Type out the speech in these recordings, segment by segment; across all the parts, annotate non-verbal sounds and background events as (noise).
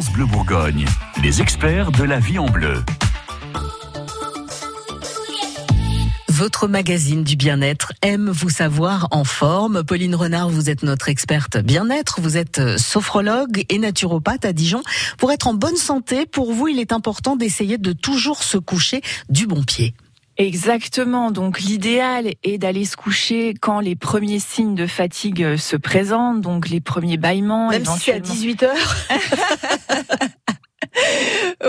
Bleu Bourgogne, les experts de la vie en bleu. Votre magazine du bien-être aime vous savoir en forme. Pauline Renard, vous êtes notre experte bien-être. Vous êtes euh, sophrologue et naturopathe à Dijon. Pour être en bonne santé, pour vous, il est important d'essayer de toujours se coucher du bon pied. Exactement. Donc l'idéal est d'aller se coucher quand les premiers signes de fatigue euh, se présentent, donc les premiers bâillements. Même si c'est à 18 heures. (laughs)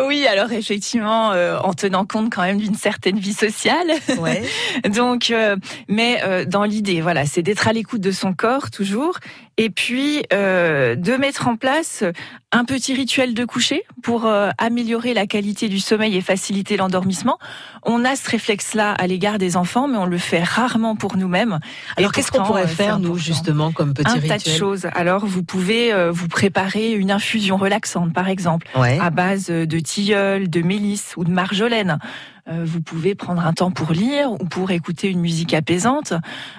Oui, alors effectivement, euh, en tenant compte quand même d'une certaine vie sociale. Ouais. (laughs) Donc, euh, mais euh, dans l'idée, voilà, c'est d'être à l'écoute de son corps toujours, et puis de mettre en place un petit rituel de coucher pour améliorer la qualité du sommeil et faciliter l'endormissement. On a ce réflexe-là à l'égard des enfants, mais on le fait rarement pour nous-mêmes. Alors qu'est-ce qu'on pourrait faire nous justement comme petit un rituel tas de choses. Alors vous pouvez vous préparer une infusion relaxante, par exemple, Ouais. à base de tilleul, de mélisse ou de marjolaine. Euh, vous pouvez prendre un temps pour lire ou pour écouter une musique apaisante.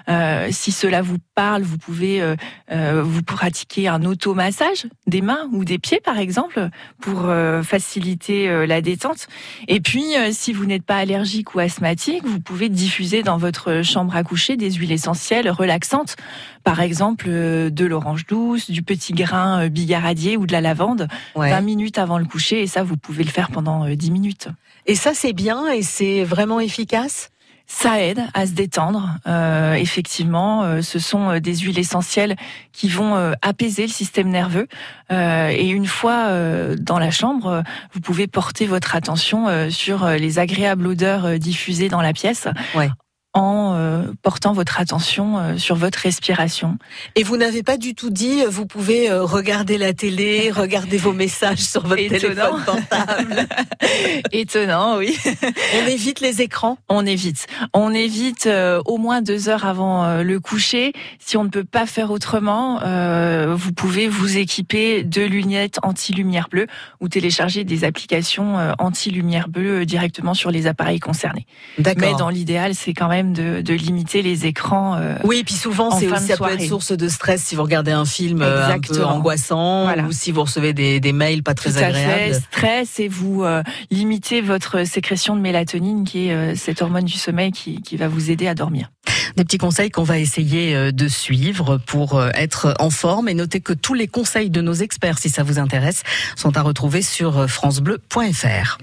Euh, si cela vous parle, vous pouvez euh, vous pratiquer un automassage des mains ou des pieds, par exemple, pour faciliter la détente. Et puis, si vous n'êtes pas allergique ou asthmatique, vous pouvez diffuser dans votre chambre à coucher des huiles essentielles relaxantes, par exemple de l'orange douce, du petit grain billaradier ou de la lavande, Ouais. 20 minutes avant le coucher. Et ça, vous pouvez le faire pendant euh, 10 minutes. Et ça, c'est bien et c'est vraiment efficace? Ça aide à se détendre. Euh, effectivement, euh, ce sont euh, des huiles essentielles qui vont euh, apaiser le système nerveux. Euh, et une fois euh, dans la chambre, vous pouvez porter votre attention euh, sur les agréables odeurs diffusées dans la pièce. Ouais. En euh, portant votre attention euh, sur votre respiration. Et vous n'avez pas du tout dit, euh, vous pouvez euh, regarder la télé, (laughs) regarder vos messages sur votre Étonnant. téléphone portable. (laughs) Étonnant, oui. (laughs) On évite les écrans? On évite. On évite euh, au moins deux heures avant euh, le coucher. Si on ne peut pas faire autrement, euh, vous pouvez vous équiper de lunettes anti-lumière bleue ou télécharger des applications anti-lumière bleue directement sur les appareils concernés. D'accord. Mais dans l'idéal, c'est quand même de, de limiter les écrans. euh, Oui, et puis souvent, en c'est aussi, ça peut être source de stress si vous regardez un film euh, un peu angoissant Voilà. ou si vous recevez des, des mails pas très tout à agréables. fait, stress et vous euh, limitez votre sécrétion de mélatonine, qui est euh, cette hormone du sommeil qui, qui va vous aider à dormir. Des petits conseils qu'on va essayer de suivre pour être en forme et notez que tous les conseils de nos experts, si ça vous intéresse, sont à retrouver sur francebleu.fr.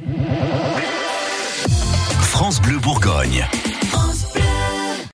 France Bleu Bourgogne. France